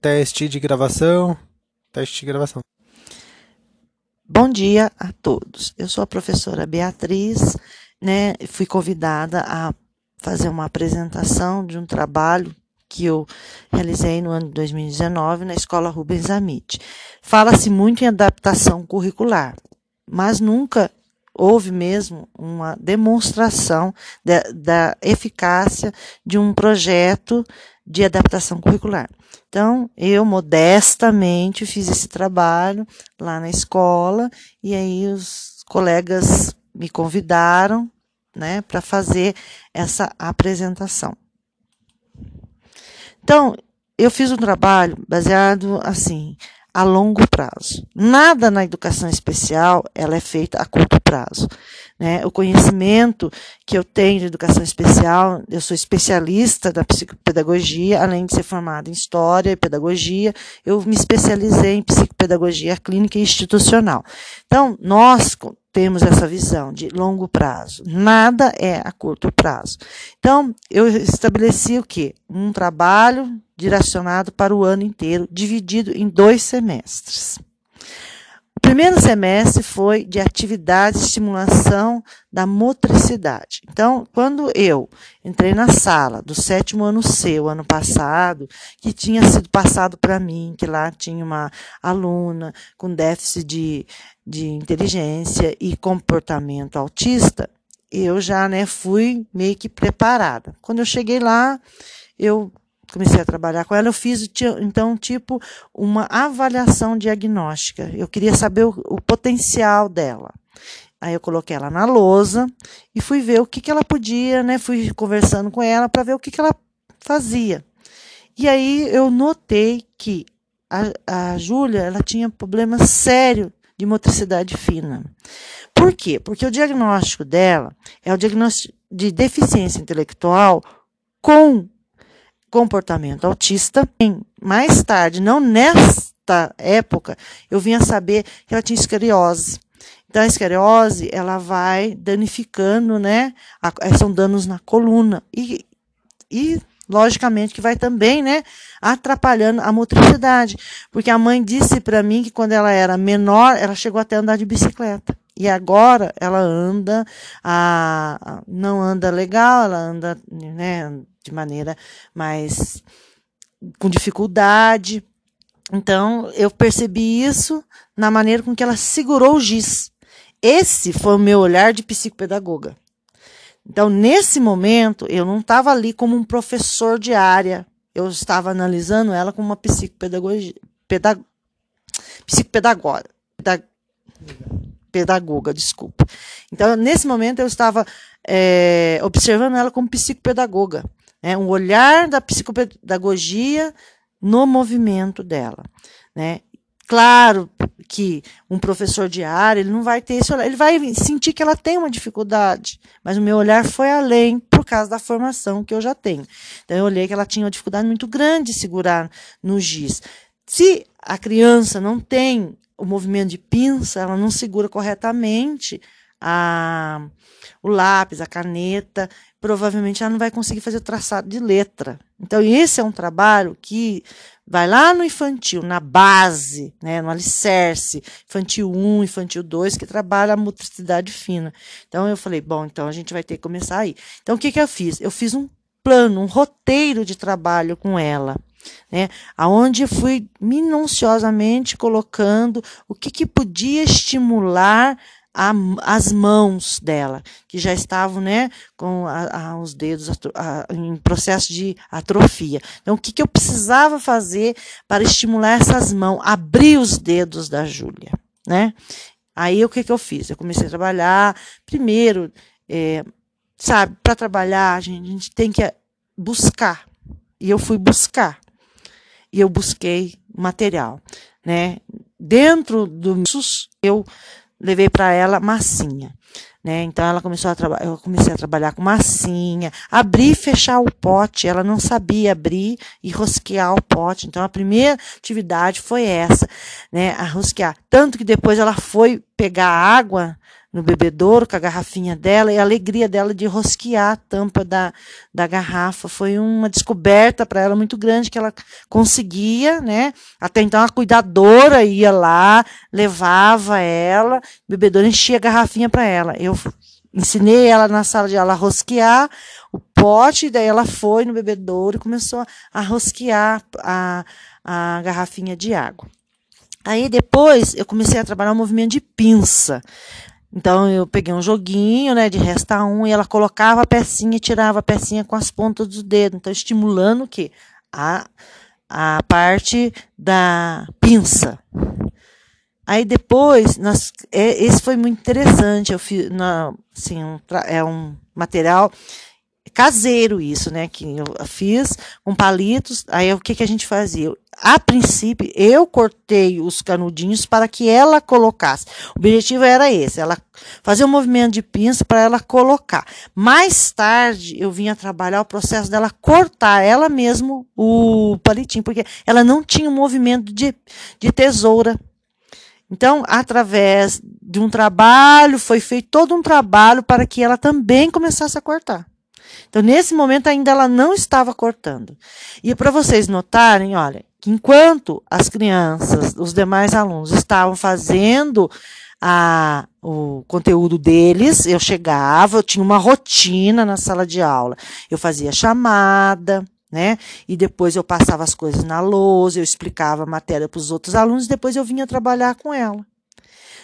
Teste de gravação. Teste de gravação. Bom dia a todos. Eu sou a professora Beatriz, né? Fui convidada a fazer uma apresentação de um trabalho que eu realizei no ano de 2019 na Escola Rubens Amit. Fala-se muito em adaptação curricular, mas nunca houve mesmo uma demonstração de, da eficácia de um projeto de adaptação curricular. Então, eu modestamente fiz esse trabalho lá na escola e aí os colegas me convidaram, né, para fazer essa apresentação. Então, eu fiz um trabalho baseado assim, a longo prazo. Nada na educação especial ela é feita a curto prazo. Né? O conhecimento que eu tenho de educação especial, eu sou especialista da psicopedagogia, além de ser formada em história e pedagogia, eu me especializei em psicopedagogia clínica e institucional. Então, nós temos essa visão de longo prazo. Nada é a curto prazo. Então, eu estabeleci o quê? Um trabalho direcionado para o ano inteiro, dividido em dois semestres. Primeiro semestre foi de atividade de estimulação da motricidade. Então, quando eu entrei na sala do sétimo ano o ano passado, que tinha sido passado para mim, que lá tinha uma aluna com déficit de, de inteligência e comportamento autista, eu já né, fui meio que preparada. Quando eu cheguei lá, eu comecei a trabalhar com ela, eu fiz então tipo uma avaliação diagnóstica. Eu queria saber o, o potencial dela. Aí eu coloquei ela na lousa e fui ver o que, que ela podia, né? Fui conversando com ela para ver o que, que ela fazia. E aí eu notei que a, a Júlia ela tinha problema sério de motricidade fina. Por quê? Porque o diagnóstico dela é o diagnóstico de deficiência intelectual com comportamento autista. Mais tarde, não nesta época, eu vinha saber que ela tinha escoliose. Então, a escoliose, ela vai danificando, né? São danos na coluna. E, e logicamente que vai também, né, atrapalhando a motricidade, porque a mãe disse para mim que quando ela era menor, ela chegou até a andar de bicicleta. E agora ela anda, a, não anda legal, ela anda, né, de maneira mais com dificuldade. Então, eu percebi isso na maneira com que ela segurou o giz. Esse foi o meu olhar de psicopedagoga. Então, nesse momento, eu não estava ali como um professor de área, eu estava analisando ela como uma psicopedagoga, pedag, pedagoga, desculpa. Então, nesse momento, eu estava é, observando ela como psicopedagoga, né, um olhar da psicopedagogia no movimento dela. Né? Claro que um professor de área, ele não vai ter esse olhar, ele vai sentir que ela tem uma dificuldade, mas o meu olhar foi além por causa da formação que eu já tenho. Então eu olhei que ela tinha uma dificuldade muito grande de segurar no giz. Se a criança não tem o movimento de pinça, ela não segura corretamente a, o lápis, a caneta, provavelmente ela não vai conseguir fazer o traçado de letra. Então, esse é um trabalho que vai lá no infantil, na base, né, no alicerce, infantil 1, infantil 2, que trabalha a motricidade fina. Então, eu falei, bom, então a gente vai ter que começar aí. Então, o que, que eu fiz? Eu fiz um plano, um roteiro de trabalho com ela. Né, aonde eu fui minuciosamente colocando o que, que podia estimular a, as mãos dela, que já estavam né, com a, a, os dedos em processo de atrofia. Então, o que, que eu precisava fazer para estimular essas mãos, abrir os dedos da Júlia? Né? Aí, o que, que eu fiz? Eu comecei a trabalhar, primeiro, é, sabe, para trabalhar, a gente, a gente tem que buscar. E eu fui buscar. E eu busquei material, né? Dentro do eu levei para ela massinha. Né? Então ela começou a trabalhar, eu comecei a trabalhar com massinha, abrir e fechar o pote. Ela não sabia abrir e rosquear o pote. Então a primeira atividade foi essa, né? A rosquear. Tanto que depois ela foi pegar água no bebedouro com a garrafinha dela e a alegria dela de rosquear a tampa da, da garrafa. Foi uma descoberta para ela muito grande que ela conseguia, né? Até então a cuidadora ia lá, levava ela, o bebedouro enchia a garrafinha para ela. Eu ensinei ela na sala de aula a rosquear o pote, daí ela foi no bebedouro e começou a rosquear a, a garrafinha de água. Aí depois eu comecei a trabalhar o movimento de pinça. Então eu peguei um joguinho, né, de resta um e ela colocava a pecinha e tirava a pecinha com as pontas dos dedos, então estimulando o quê? A a parte da pinça. Aí depois, nós, é, esse foi muito interessante. Eu fiz, na, assim, um, é um material caseiro isso, né? Que eu fiz com palitos. Aí o que, que a gente fazia? A princípio, eu cortei os canudinhos para que ela colocasse. O objetivo era esse, ela fazer um movimento de pinça para ela colocar. Mais tarde, eu vinha trabalhar o processo dela cortar ela mesmo o palitinho, porque ela não tinha um movimento de, de tesoura. Então, através de um trabalho, foi feito todo um trabalho para que ela também começasse a cortar. Então, nesse momento, ainda ela não estava cortando. E para vocês notarem, olha, que enquanto as crianças, os demais alunos estavam fazendo a, o conteúdo deles, eu chegava, eu tinha uma rotina na sala de aula. Eu fazia chamada, né? E depois eu passava as coisas na lousa, eu explicava a matéria para os outros alunos, depois eu vinha trabalhar com ela.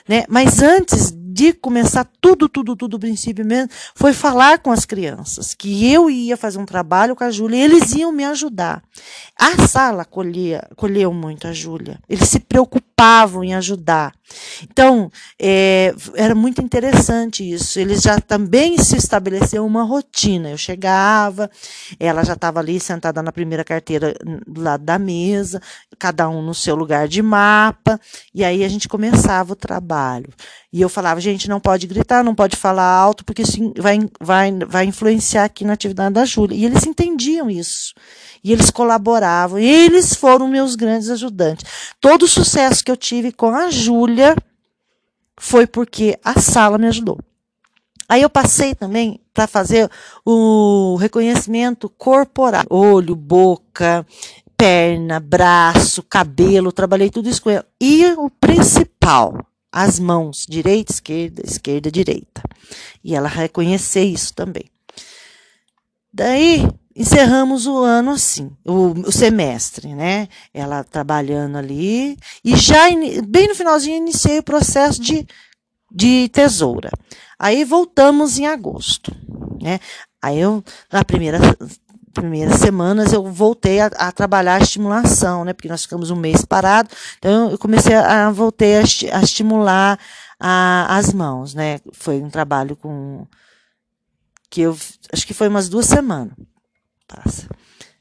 Né? Mas antes de começar tudo, tudo, tudo, o princípio mesmo, foi falar com as crianças, que eu ia fazer um trabalho com a Júlia e eles iam me ajudar. A sala colhia, colheu muito a Júlia. Eles se preocupavam em ajudar. Então, é, era muito interessante isso. Eles já também se estabeleceu uma rotina. Eu chegava, ela já estava ali sentada na primeira carteira do lado da mesa, cada um no seu lugar de mapa, e aí a gente começava o trabalho. E eu falava, gente, não pode gritar, não pode falar alto, porque isso vai, vai, vai influenciar aqui na atividade da Júlia. E eles entendiam isso. E eles colaboravam. E eles foram meus grandes ajudantes. Todo o sucesso que eu tive com a Júlia foi porque a sala me ajudou. Aí eu passei também para fazer o reconhecimento corporal, olho, boca, perna, braço, cabelo, trabalhei tudo isso com ela. E o principal, as mãos, direita, esquerda, esquerda, direita. E ela reconhecer isso também. Daí, encerramos o ano assim, o, o, semestre, né? Ela trabalhando ali. E já, bem no finalzinho, iniciei o processo de, de tesoura. Aí voltamos em agosto, né? Aí eu, na primeira primeiras semanas eu voltei a, a, trabalhar a estimulação, né? Porque nós ficamos um mês parado, então eu comecei a, voltei a, a estimular a, as mãos, né? Foi um trabalho com que eu acho que foi umas duas semanas. Passa.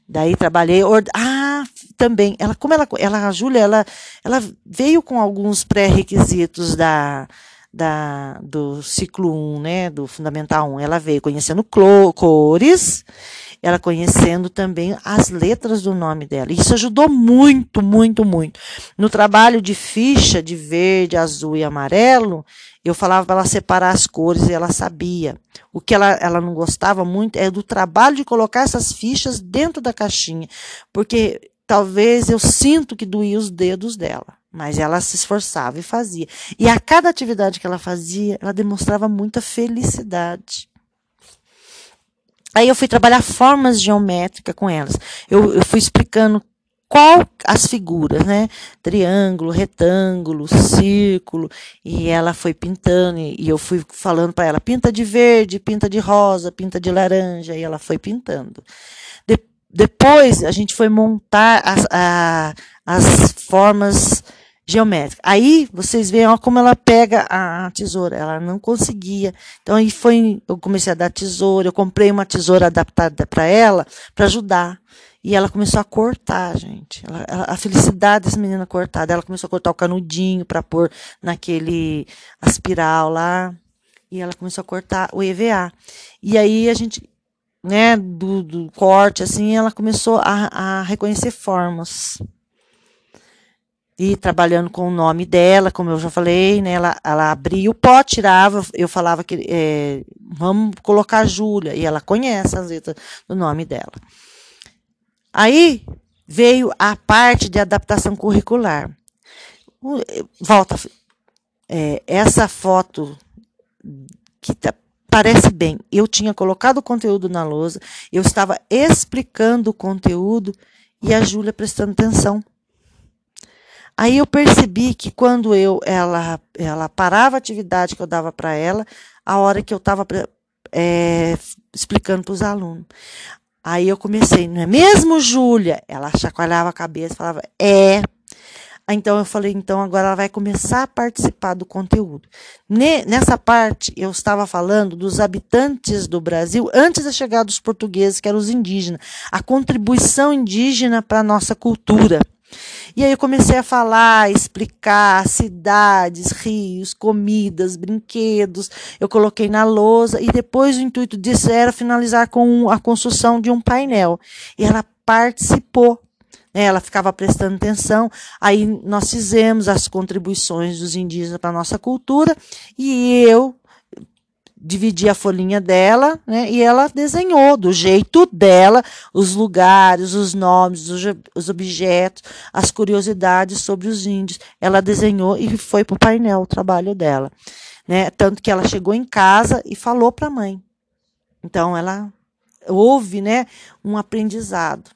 Daí trabalhei, ah, também, ela como ela, ela a Júlia, ela ela veio com alguns pré-requisitos da da, do ciclo 1, né, do Fundamental 1, ela veio conhecendo cores, ela conhecendo também as letras do nome dela. Isso ajudou muito, muito, muito. No trabalho de ficha de verde, azul e amarelo, eu falava para ela separar as cores e ela sabia. O que ela, ela não gostava muito é do trabalho de colocar essas fichas dentro da caixinha, porque talvez eu sinto que doía os dedos dela. Mas ela se esforçava e fazia. E a cada atividade que ela fazia, ela demonstrava muita felicidade. Aí eu fui trabalhar formas geométricas com elas. Eu, eu fui explicando qual as figuras, né? Triângulo, retângulo, círculo, e ela foi pintando e eu fui falando para ela pinta de verde, pinta de rosa, pinta de laranja e ela foi pintando. De, depois a gente foi montar as, a, as formas geométrica. Aí vocês veem ó, como ela pega a, tesoura, ela não conseguia. Então aí foi, eu comecei a dar tesoura, eu comprei uma tesoura adaptada para ela, para ajudar. E ela começou a cortar, gente. Ela, ela, a felicidade dessa menina cortada. Ela começou a cortar o canudinho para pôr naquele aspiral lá. E ela começou a cortar o EVA. E aí a gente, né, do, do corte, assim, ela começou a, a reconhecer formas. E trabalhando com o nome dela, como eu já falei, né? Ela, ela abria o pó, tirava, eu falava que é, vamos colocar a Júlia, e ela conhece as letras do nome dela. Aí veio a parte de adaptação curricular. Volta, é, essa foto que tá, parece bem. Eu tinha colocado o conteúdo na lousa, eu estava explicando o conteúdo e a Júlia prestando atenção. Aí eu percebi que quando eu ela ela parava a atividade que eu dava para ela, a hora que eu estava é, explicando para os alunos. Aí eu comecei, não é mesmo, Júlia? Ela chacoalhava a cabeça, falava, é. Então eu falei, então agora ela vai começar a participar do conteúdo. Nessa parte, eu estava falando dos habitantes do Brasil antes da chegada dos portugueses, que eram os indígenas, a contribuição indígena para a nossa cultura. E aí eu comecei a falar, explicar cidades, rios, comidas, brinquedos. Eu coloquei na lousa e depois o intuito disso era finalizar com a construção de um painel. E ela participou. Né? Ela ficava prestando atenção. Aí nós fizemos as contribuições dos indígenas para a nossa cultura e eu dividi a folhinha dela, né, e ela desenhou do jeito dela os lugares, os nomes, os, os objetos, as curiosidades sobre os índios. Ela desenhou e foi para o painel o trabalho dela. Né, tanto que ela chegou em casa e falou para a mãe. Então, ela houve né, um aprendizado.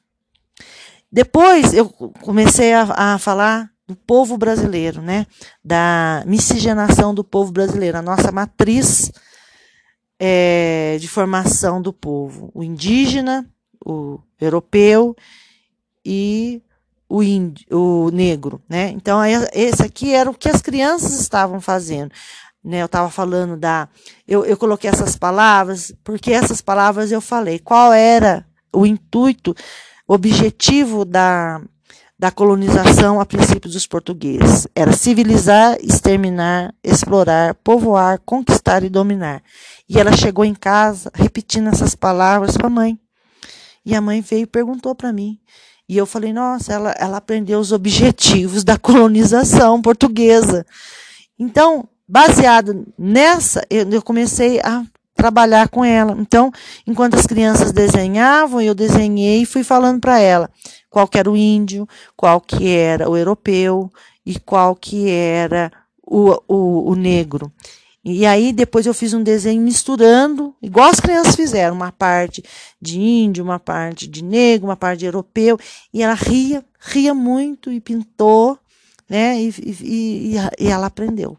Depois, eu comecei a, a falar do povo brasileiro, né? Da miscigenação do povo brasileiro, a nossa matriz é, de formação do povo: o indígena, o europeu e o, índio, o negro. Né? Então, esse aqui era o que as crianças estavam fazendo. Né? Eu estava falando da. Eu, eu coloquei essas palavras, porque essas palavras eu falei. Qual era o intuito, objetivo da, da colonização a princípio dos portugueses. Era civilizar, exterminar, explorar, povoar, conquistar e dominar. E ela chegou em casa repetindo essas palavras para a mãe. E a mãe veio e perguntou para mim. E eu falei, nossa, ela, ela aprendeu os objetivos da colonização portuguesa. Então, baseado nessa, eu, eu comecei a trabalhar com ela. Então, enquanto as crianças desenhavam, eu desenhei e fui falando para ela qual que era o índio, qual que era o europeu e qual que era o, o, o negro. E aí depois eu fiz um desenho misturando, igual as crianças fizeram, uma parte de índio, uma parte de negro, uma parte de europeu, e ela ria, ria muito e pintou, né? E, e, e, e ela aprendeu.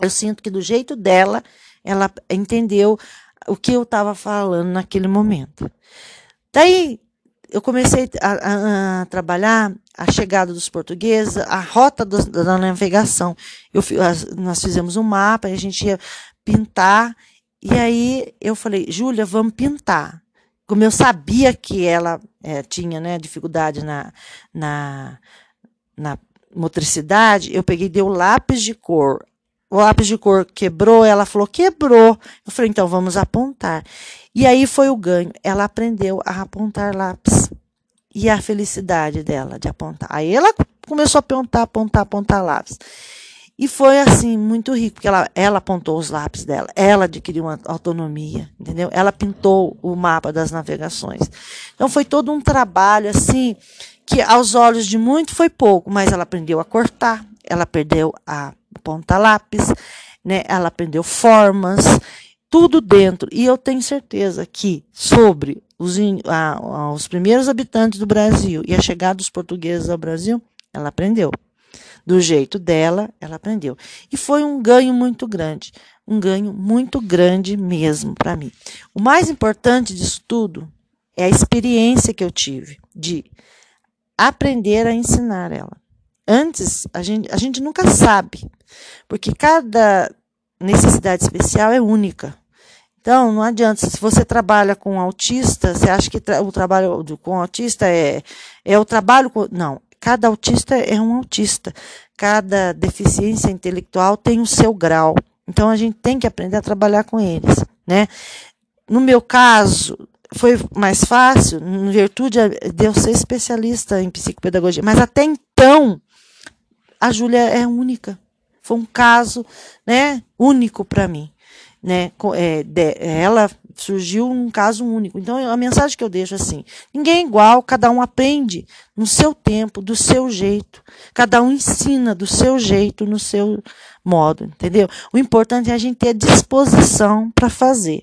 Eu sinto que do jeito dela, ela entendeu o que eu estava falando naquele momento. Daí eu comecei a, a, a, trabalhar a chegada dos portugueses, a rota do, da navegação. Eu, nós fizemos um mapa, a gente ia pintar, e aí eu falei, Júlia, vamos pintar. Como eu sabia que ela é, tinha né, dificuldade na, na, na motricidade, eu peguei dei o lápis de cor. O lápis de cor quebrou, ela falou, quebrou. Eu falei, então vamos apontar. E aí foi o ganho. Ela aprendeu a apontar lápis. E a felicidade dela de apontar. Aí ela começou a apontar, apontar, apontar lápis. E foi assim, muito rico, porque ela, ela apontou os lápis dela, ela adquiriu uma autonomia, entendeu? Ela pintou o mapa das navegações. Então foi todo um trabalho assim, que aos olhos de muito foi pouco, mas ela aprendeu a cortar, ela aprendeu a apontar lápis, né? ela aprendeu formas, tudo dentro. E eu tenho certeza que sobre os, a, os primeiros habitantes do Brasil e a chegada dos portugueses ao Brasil, ela aprendeu. Do jeito dela, ela aprendeu. E foi um ganho muito grande. Um ganho muito grande mesmo para mim. O mais importante disso tudo é a experiência que eu tive de aprender a ensinar ela. Antes, a gente, a gente nunca sabe, porque cada necessidade especial é única. Então, não adianta, se você trabalha com autista, você acha que tra o trabalho com autista é, é o trabalho com. Não, cada autista é um autista. Cada deficiência intelectual tem o seu grau. Então, a gente tem que aprender a trabalhar com eles. Né? No meu caso, foi mais fácil, em virtude de eu ser especialista em psicopedagogia. Mas até então, a Júlia é única. Foi um caso, né, único para mim, né? É, de, ela surgiu um caso único. Então, a mensagem que eu deixo é assim: ninguém é igual, cada um aprende no seu tempo, do seu jeito. Cada um ensina do seu jeito, no seu modo, entendeu? O importante é a gente ter disposição para fazer.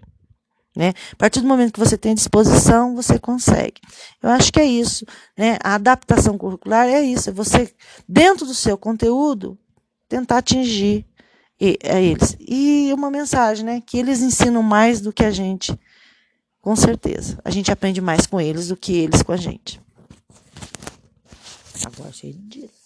Né? A partir do momento que você tem disposição, você consegue. Eu acho que é isso. Né? A adaptação curricular é isso. É você, dentro do seu conteúdo, tentar atingir a eles. E uma mensagem, né? Que eles ensinam mais do que a gente. Com certeza. A gente aprende mais com eles do que eles com a gente. Agora cheio de